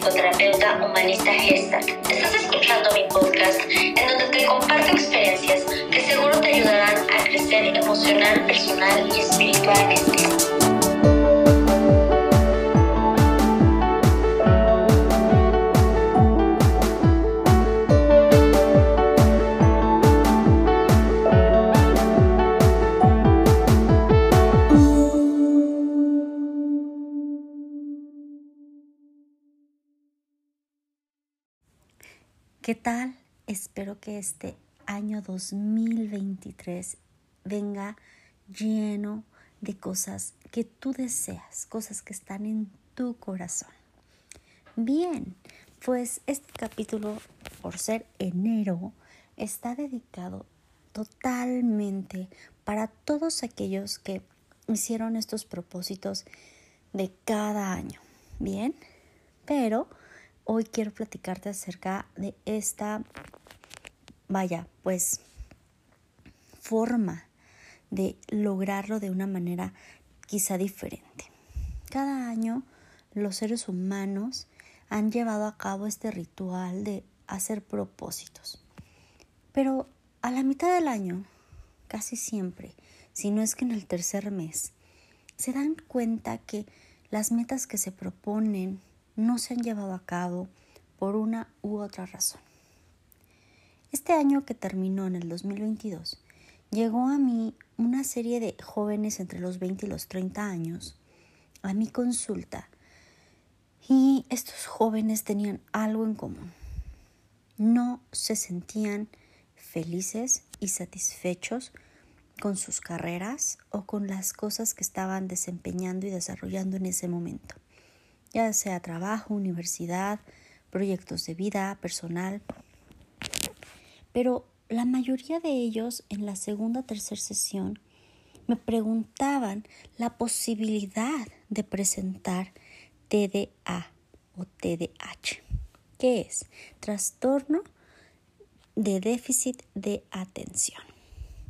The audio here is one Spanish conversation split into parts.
psicoterapeuta humanista Gestalt. Estás escuchando mi podcast en donde te comparto experiencias que seguro te ayudarán a crecer emocional, personal y espiritualmente. ¿Qué tal? Espero que este año 2023 venga lleno de cosas que tú deseas, cosas que están en tu corazón. Bien, pues este capítulo, por ser enero, está dedicado totalmente para todos aquellos que hicieron estos propósitos de cada año. Bien, pero hoy quiero platicarte acerca de esta, vaya, pues forma de lograrlo de una manera quizá diferente. Cada año los seres humanos han llevado a cabo este ritual de hacer propósitos. Pero a la mitad del año, casi siempre, si no es que en el tercer mes, se dan cuenta que las metas que se proponen no se han llevado a cabo por una u otra razón. Este año que terminó en el 2022, llegó a mí una serie de jóvenes entre los 20 y los 30 años a mi consulta y estos jóvenes tenían algo en común. No se sentían felices y satisfechos con sus carreras o con las cosas que estaban desempeñando y desarrollando en ese momento ya sea trabajo, universidad, proyectos de vida, personal. Pero la mayoría de ellos en la segunda o tercera sesión me preguntaban la posibilidad de presentar TDA o TDAH. ¿Qué es? Trastorno de déficit de atención.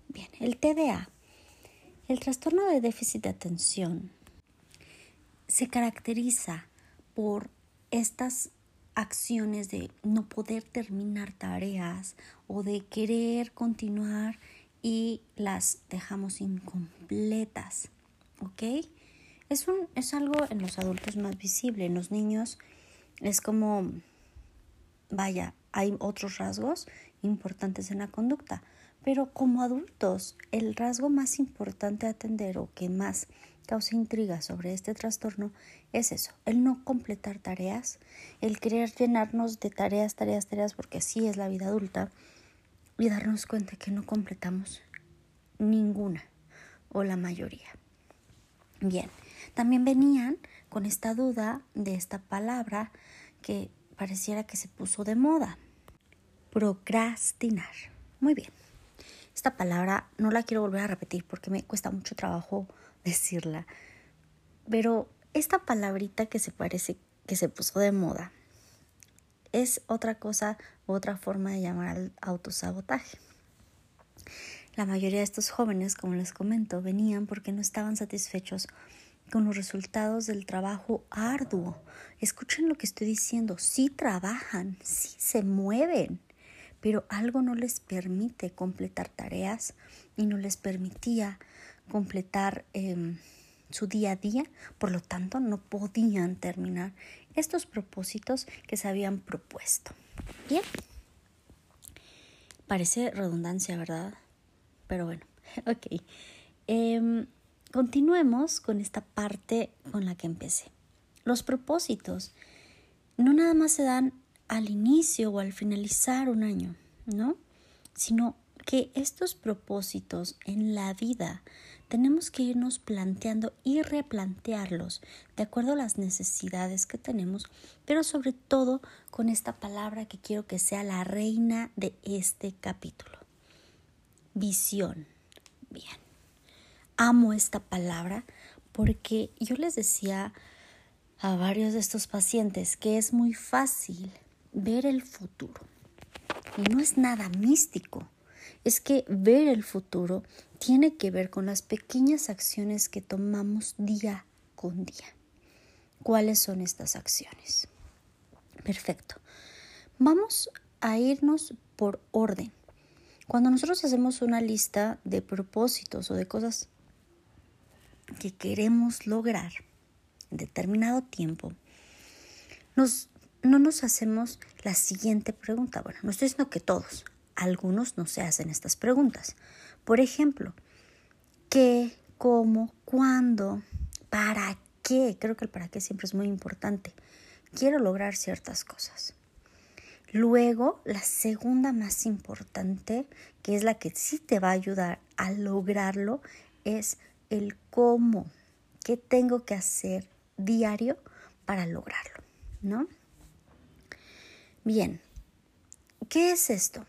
Bien, el TDA. El trastorno de déficit de atención se caracteriza por estas acciones de no poder terminar tareas o de querer continuar y las dejamos incompletas. ¿Ok? Es, un, es algo en los adultos más visible. En los niños es como, vaya, hay otros rasgos importantes en la conducta. Pero como adultos, el rasgo más importante a atender o que más causa intriga sobre este trastorno es eso, el no completar tareas, el querer llenarnos de tareas, tareas, tareas, porque así es la vida adulta, y darnos cuenta que no completamos ninguna o la mayoría. Bien, también venían con esta duda de esta palabra que pareciera que se puso de moda, procrastinar. Muy bien. Esta palabra no la quiero volver a repetir porque me cuesta mucho trabajo decirla. Pero esta palabrita que se parece que se puso de moda es otra cosa, otra forma de llamar al autosabotaje. La mayoría de estos jóvenes, como les comento, venían porque no estaban satisfechos con los resultados del trabajo arduo. Escuchen lo que estoy diciendo, sí trabajan, sí se mueven, pero algo no les permite completar tareas y no les permitía completar em, su día a día, por lo tanto no podían terminar estos propósitos que se habían propuesto. Bien, parece redundancia, ¿verdad? Pero bueno, ok. Em, continuemos con esta parte con la que empecé. Los propósitos no nada más se dan al inicio o al finalizar un año, ¿no? Sino que estos propósitos en la vida tenemos que irnos planteando y replantearlos de acuerdo a las necesidades que tenemos, pero sobre todo con esta palabra que quiero que sea la reina de este capítulo. Visión. Bien. Amo esta palabra porque yo les decía a varios de estos pacientes que es muy fácil ver el futuro. Y no es nada místico. Es que ver el futuro tiene que ver con las pequeñas acciones que tomamos día con día. ¿Cuáles son estas acciones? Perfecto. Vamos a irnos por orden. Cuando nosotros hacemos una lista de propósitos o de cosas que queremos lograr en determinado tiempo, nos, no nos hacemos la siguiente pregunta. Bueno, no estoy diciendo que todos, algunos no se hacen estas preguntas. Por ejemplo, ¿qué, cómo, cuándo, para qué? Creo que el para qué siempre es muy importante. Quiero lograr ciertas cosas. Luego, la segunda más importante, que es la que sí te va a ayudar a lograrlo, es el cómo. ¿Qué tengo que hacer diario para lograrlo? ¿No? Bien, ¿qué es esto?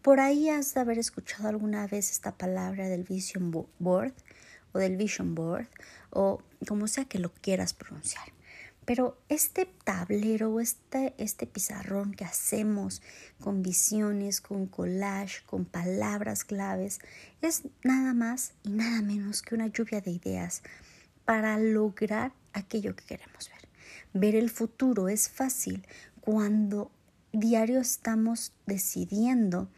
Por ahí has de haber escuchado alguna vez esta palabra del Vision Board o del Vision Board o como sea que lo quieras pronunciar. Pero este tablero, este, este pizarrón que hacemos con visiones, con collage, con palabras claves, es nada más y nada menos que una lluvia de ideas para lograr aquello que queremos ver. Ver el futuro es fácil cuando diario estamos decidiendo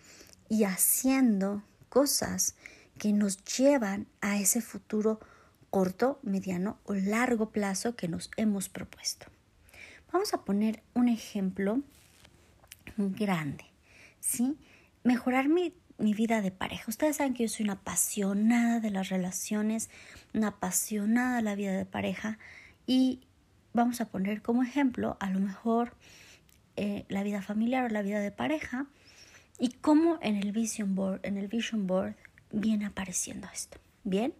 y haciendo cosas que nos llevan a ese futuro corto, mediano o largo plazo que nos hemos propuesto. Vamos a poner un ejemplo grande, ¿sí? Mejorar mi, mi vida de pareja. Ustedes saben que yo soy una apasionada de las relaciones, una apasionada de la vida de pareja y vamos a poner como ejemplo a lo mejor eh, la vida familiar o la vida de pareja y cómo en el vision board, en el vision board viene apareciendo esto. Bien,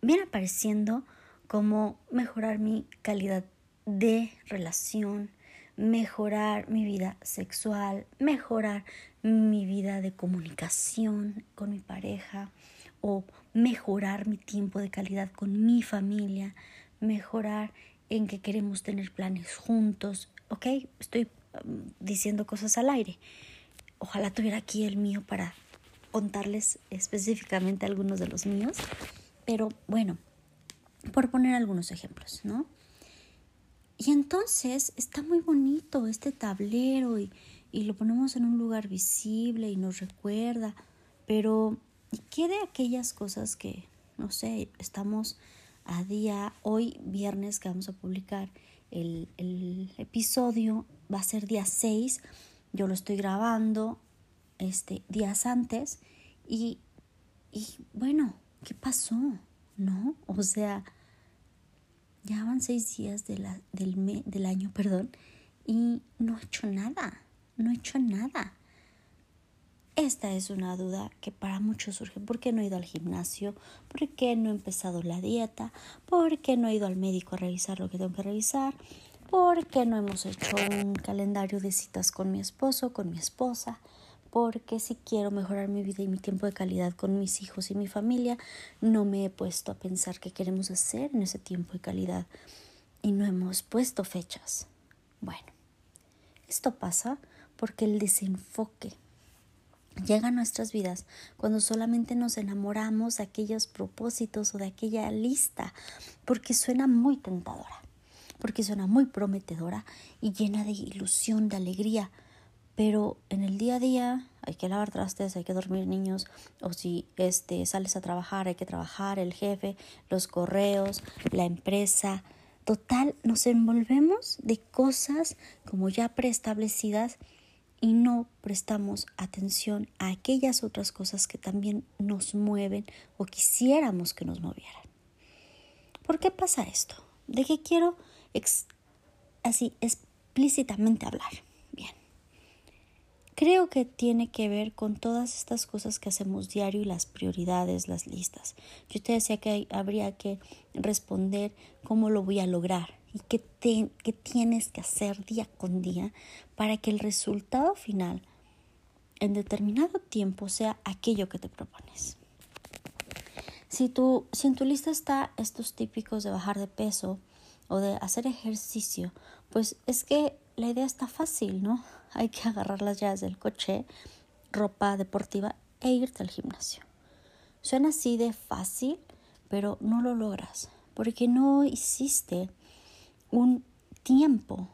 viene apareciendo como mejorar mi calidad de relación, mejorar mi vida sexual, mejorar mi vida de comunicación con mi pareja o mejorar mi tiempo de calidad con mi familia, mejorar en que queremos tener planes juntos, ¿ok? Estoy um, diciendo cosas al aire. Ojalá tuviera aquí el mío para contarles específicamente algunos de los míos. Pero bueno, por poner algunos ejemplos, ¿no? Y entonces está muy bonito este tablero y, y lo ponemos en un lugar visible y nos recuerda, pero ¿qué de aquellas cosas que, no sé, estamos a día, hoy viernes que vamos a publicar el, el episodio, va a ser día 6, yo lo estoy grabando este, días antes y, y bueno, ¿qué pasó? ¿No? O sea, ya van seis días del, del año, perdón, y no he hecho nada, no he hecho nada. Esta es una duda que para muchos surge. ¿Por qué no he ido al gimnasio? ¿Por qué no he empezado la dieta? ¿Por qué no he ido al médico a revisar lo que tengo que revisar? ¿Por qué no hemos hecho un calendario de citas con mi esposo, con mi esposa? porque si quiero mejorar mi vida y mi tiempo de calidad con mis hijos y mi familia, no me he puesto a pensar qué queremos hacer en ese tiempo de calidad y no hemos puesto fechas. Bueno, esto pasa porque el desenfoque llega a nuestras vidas cuando solamente nos enamoramos de aquellos propósitos o de aquella lista, porque suena muy tentadora, porque suena muy prometedora y llena de ilusión, de alegría, pero en el día a día hay que lavar trastes, hay que dormir niños, o si este, sales a trabajar, hay que trabajar, el jefe, los correos, la empresa. Total, nos envolvemos de cosas como ya preestablecidas y no prestamos atención a aquellas otras cosas que también nos mueven o quisiéramos que nos movieran. ¿Por qué pasa esto? ¿De qué quiero así explícitamente hablar? Creo que tiene que ver con todas estas cosas que hacemos diario y las prioridades, las listas. Yo te decía que habría que responder cómo lo voy a lograr y qué, qué tienes que hacer día con día para que el resultado final en determinado tiempo sea aquello que te propones. Si, tú, si en tu lista está estos típicos de bajar de peso o de hacer ejercicio, pues es que la idea está fácil, ¿no? Hay que agarrar las llaves del coche, ropa deportiva e irte al gimnasio. Suena así de fácil, pero no lo logras porque no hiciste un tiempo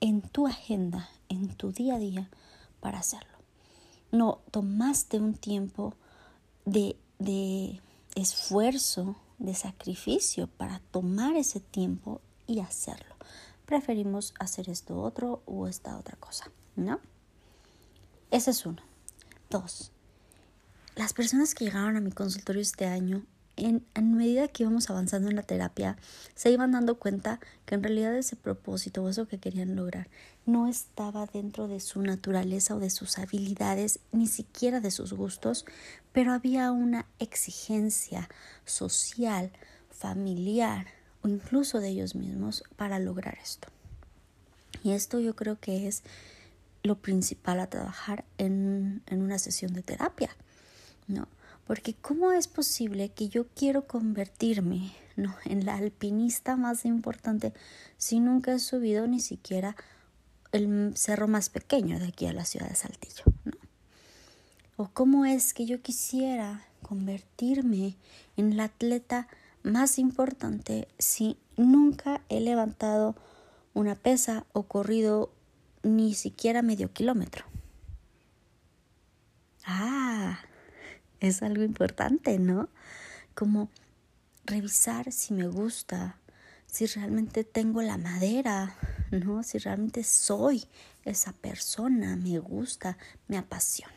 en tu agenda, en tu día a día, para hacerlo. No tomaste un tiempo de, de esfuerzo, de sacrificio para tomar ese tiempo y hacerlo. Preferimos hacer esto otro o esta otra cosa, ¿no? Ese es uno. Dos, las personas que llegaron a mi consultorio este año en, medida que íbamos avanzando en la terapia, se iban dando cuenta que en realidad ese propósito o eso que querían lograr no estaba dentro de su naturaleza o de sus habilidades, ni siquiera de sus gustos, pero había una exigencia social, familiar o incluso de ellos mismos para lograr esto. Y esto yo creo que es lo principal a trabajar en, en una sesión de terapia, ¿no? Porque ¿cómo es posible que yo quiero convertirme ¿no? en la alpinista más importante si nunca he subido ni siquiera el cerro más pequeño de aquí a la ciudad de Saltillo? ¿no? ¿O cómo es que yo quisiera convertirme en la atleta más importante si nunca he levantado una pesa o corrido ni siquiera medio kilómetro? Ah, es algo importante, ¿no? Como revisar si me gusta, si realmente tengo la madera, ¿no? Si realmente soy esa persona, me gusta, me apasiona.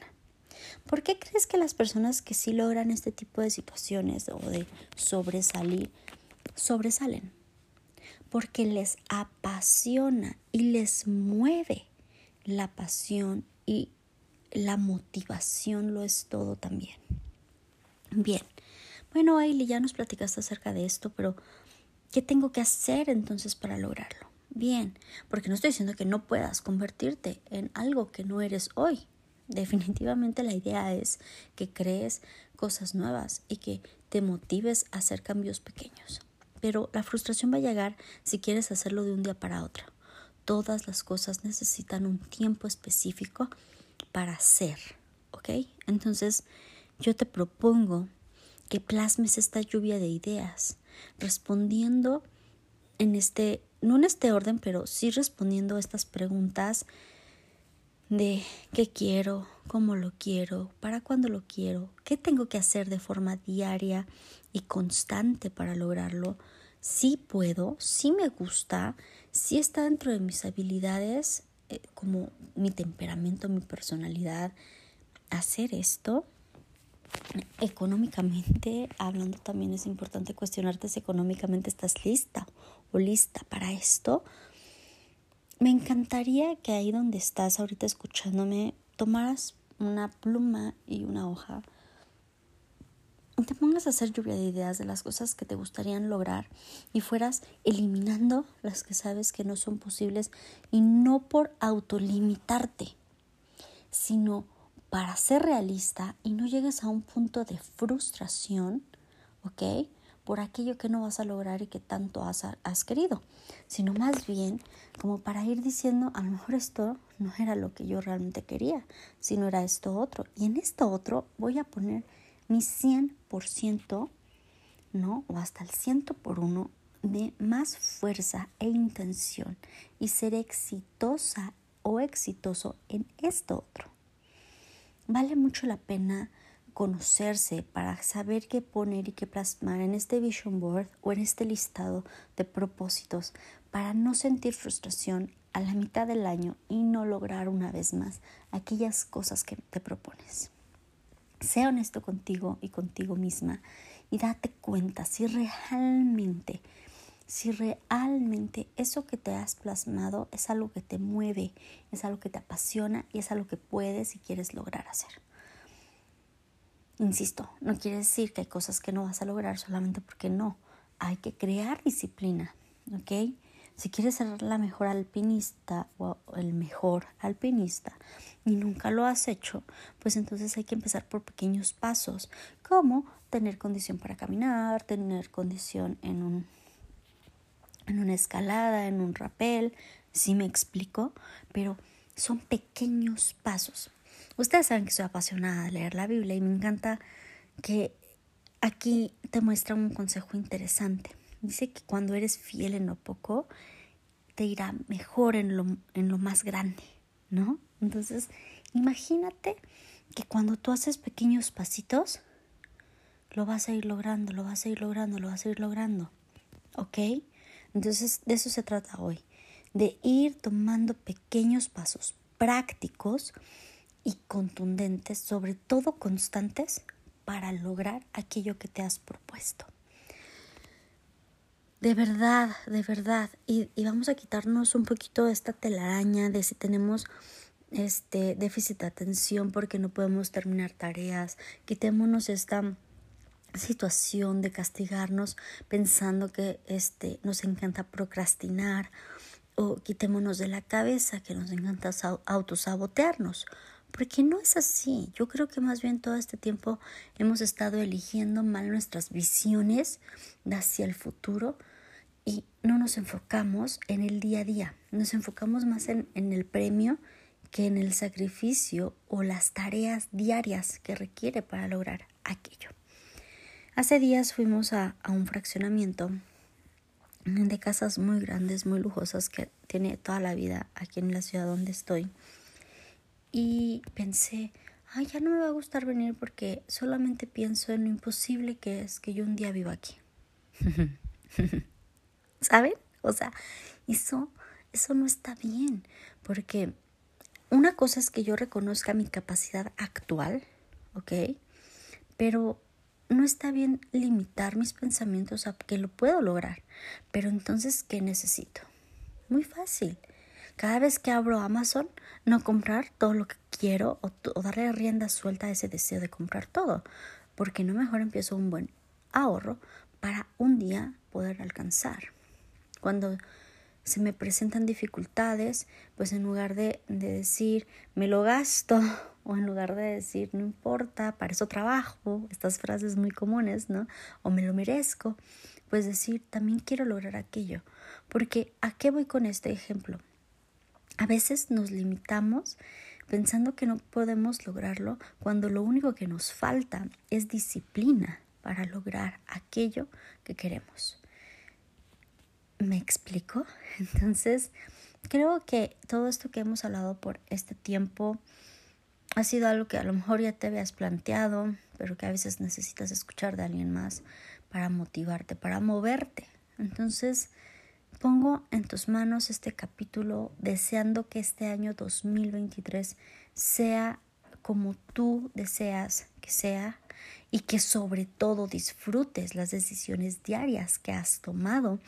¿Por qué crees que las personas que sí logran este tipo de situaciones o de sobresalir, sobresalen? Porque les apasiona y les mueve la pasión y la motivación lo es todo también. Bien, bueno, Ailey, ya nos platicaste acerca de esto, pero ¿qué tengo que hacer entonces para lograrlo? Bien, porque no estoy diciendo que no puedas convertirte en algo que no eres hoy. Definitivamente la idea es que crees cosas nuevas y que te motives a hacer cambios pequeños. Pero la frustración va a llegar si quieres hacerlo de un día para otro. Todas las cosas necesitan un tiempo específico para hacer, ¿ok? Entonces yo te propongo que plasmes esta lluvia de ideas, respondiendo en este, no en este orden, pero sí respondiendo a estas preguntas de qué quiero, cómo lo quiero, para cuándo lo quiero, qué tengo que hacer de forma diaria y constante para lograrlo, si puedo, si me gusta, si está dentro de mis habilidades como mi temperamento, mi personalidad, hacer esto económicamente hablando también es importante cuestionarte si económicamente estás lista o lista para esto. Me encantaría que ahí donde estás ahorita escuchándome tomaras una pluma y una hoja te pongas a hacer lluvia de ideas de las cosas que te gustarían lograr y fueras eliminando las que sabes que no son posibles y no por autolimitarte, sino para ser realista y no llegues a un punto de frustración, ¿ok? Por aquello que no vas a lograr y que tanto has, has querido, sino más bien como para ir diciendo, a lo mejor esto no era lo que yo realmente quería, sino era esto otro. Y en esto otro voy a poner mi 100%, ¿no? O hasta el 100 por uno de más fuerza e intención y ser exitosa o exitoso en esto otro. Vale mucho la pena conocerse para saber qué poner y qué plasmar en este vision board o en este listado de propósitos para no sentir frustración a la mitad del año y no lograr una vez más aquellas cosas que te propones. Sé honesto contigo y contigo misma y date cuenta si realmente, si realmente eso que te has plasmado es algo que te mueve, es algo que te apasiona y es algo que puedes y quieres lograr hacer. Insisto, no quiere decir que hay cosas que no vas a lograr solamente porque no. Hay que crear disciplina, ¿ok? Si quieres ser la mejor alpinista o el mejor alpinista y nunca lo has hecho, pues entonces hay que empezar por pequeños pasos, como tener condición para caminar, tener condición en un en una escalada, en un rapel, si me explico, pero son pequeños pasos. Ustedes saben que soy apasionada de leer la Biblia y me encanta que aquí te muestra un consejo interesante. Dice que cuando eres fiel en lo poco, te irá mejor en lo, en lo más grande, ¿no? Entonces, imagínate que cuando tú haces pequeños pasitos, lo vas a ir logrando, lo vas a ir logrando, lo vas a ir logrando. ¿Ok? Entonces, de eso se trata hoy, de ir tomando pequeños pasos prácticos y contundentes, sobre todo constantes, para lograr aquello que te has propuesto. De verdad, de verdad. Y, y vamos a quitarnos un poquito esta telaraña de si tenemos este déficit de atención porque no podemos terminar tareas. Quitémonos esta situación de castigarnos pensando que este nos encanta procrastinar o quitémonos de la cabeza que nos encanta autosabotearnos porque no es así. Yo creo que más bien todo este tiempo hemos estado eligiendo mal nuestras visiones hacia el futuro y no nos enfocamos en el día a día. Nos enfocamos más en, en el premio que en el sacrificio o las tareas diarias que requiere para lograr aquello. Hace días fuimos a, un fraccionamiento de casas muy grandes, muy lujosas que tiene toda la vida aquí en la ciudad donde estoy. Y pensé, ay, ya no me va a gustar venir porque solamente pienso en lo imposible que es que yo un día viva aquí. ¿Saben? O sea, eso, eso no está bien, porque una cosa es que yo reconozca mi capacidad actual, ¿ok? Pero no está bien limitar mis pensamientos a que lo puedo lograr. Pero entonces, ¿qué necesito? Muy fácil. Cada vez que abro Amazon, no comprar todo lo que quiero o, darle rienda suelta a ese deseo de comprar todo. Porque no mejor empiezo un buen ahorro para un día poder alcanzar. Cuando se me presentan dificultades, pues en lugar de, de decir me lo gasto o en lugar de decir no importa, para eso trabajo, estas frases muy comunes, ¿no? O me lo merezco, pues decir también quiero lograr aquello. Porque ¿a qué voy con este ejemplo? A veces nos limitamos pensando que no podemos lograrlo cuando lo único que nos falta es disciplina para lograr aquello que queremos. ¿Me explico? Entonces, creo que todo esto que hemos hablado por este tiempo ha sido algo que a lo mejor ya te habías planteado, pero que a veces necesitas escuchar de alguien más para motivarte, para moverte. Entonces, pongo en tus manos este capítulo deseando que este año 2023 sea como tú deseas que sea y que sobre todo disfrutes las decisiones diarias que has tomado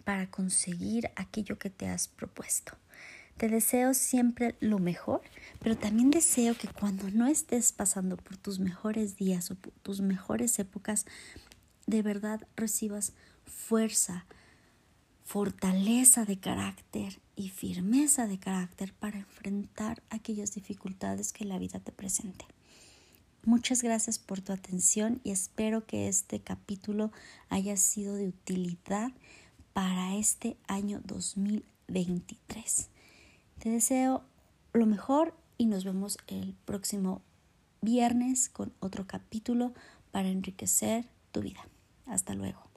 para conseguir aquello que te has propuesto. Te deseo siempre lo mejor, pero también deseo que cuando no estés pasando por tus mejores días o por tus mejores épocas, de verdad recibas fuerza, fortaleza de carácter y firmeza de carácter para enfrentar aquellas dificultades que la vida te presente. Muchas gracias por tu atención y espero que este capítulo haya sido de utilidad para este año 2023. Te deseo lo mejor y nos vemos el próximo viernes con otro capítulo para enriquecer tu vida. Hasta luego.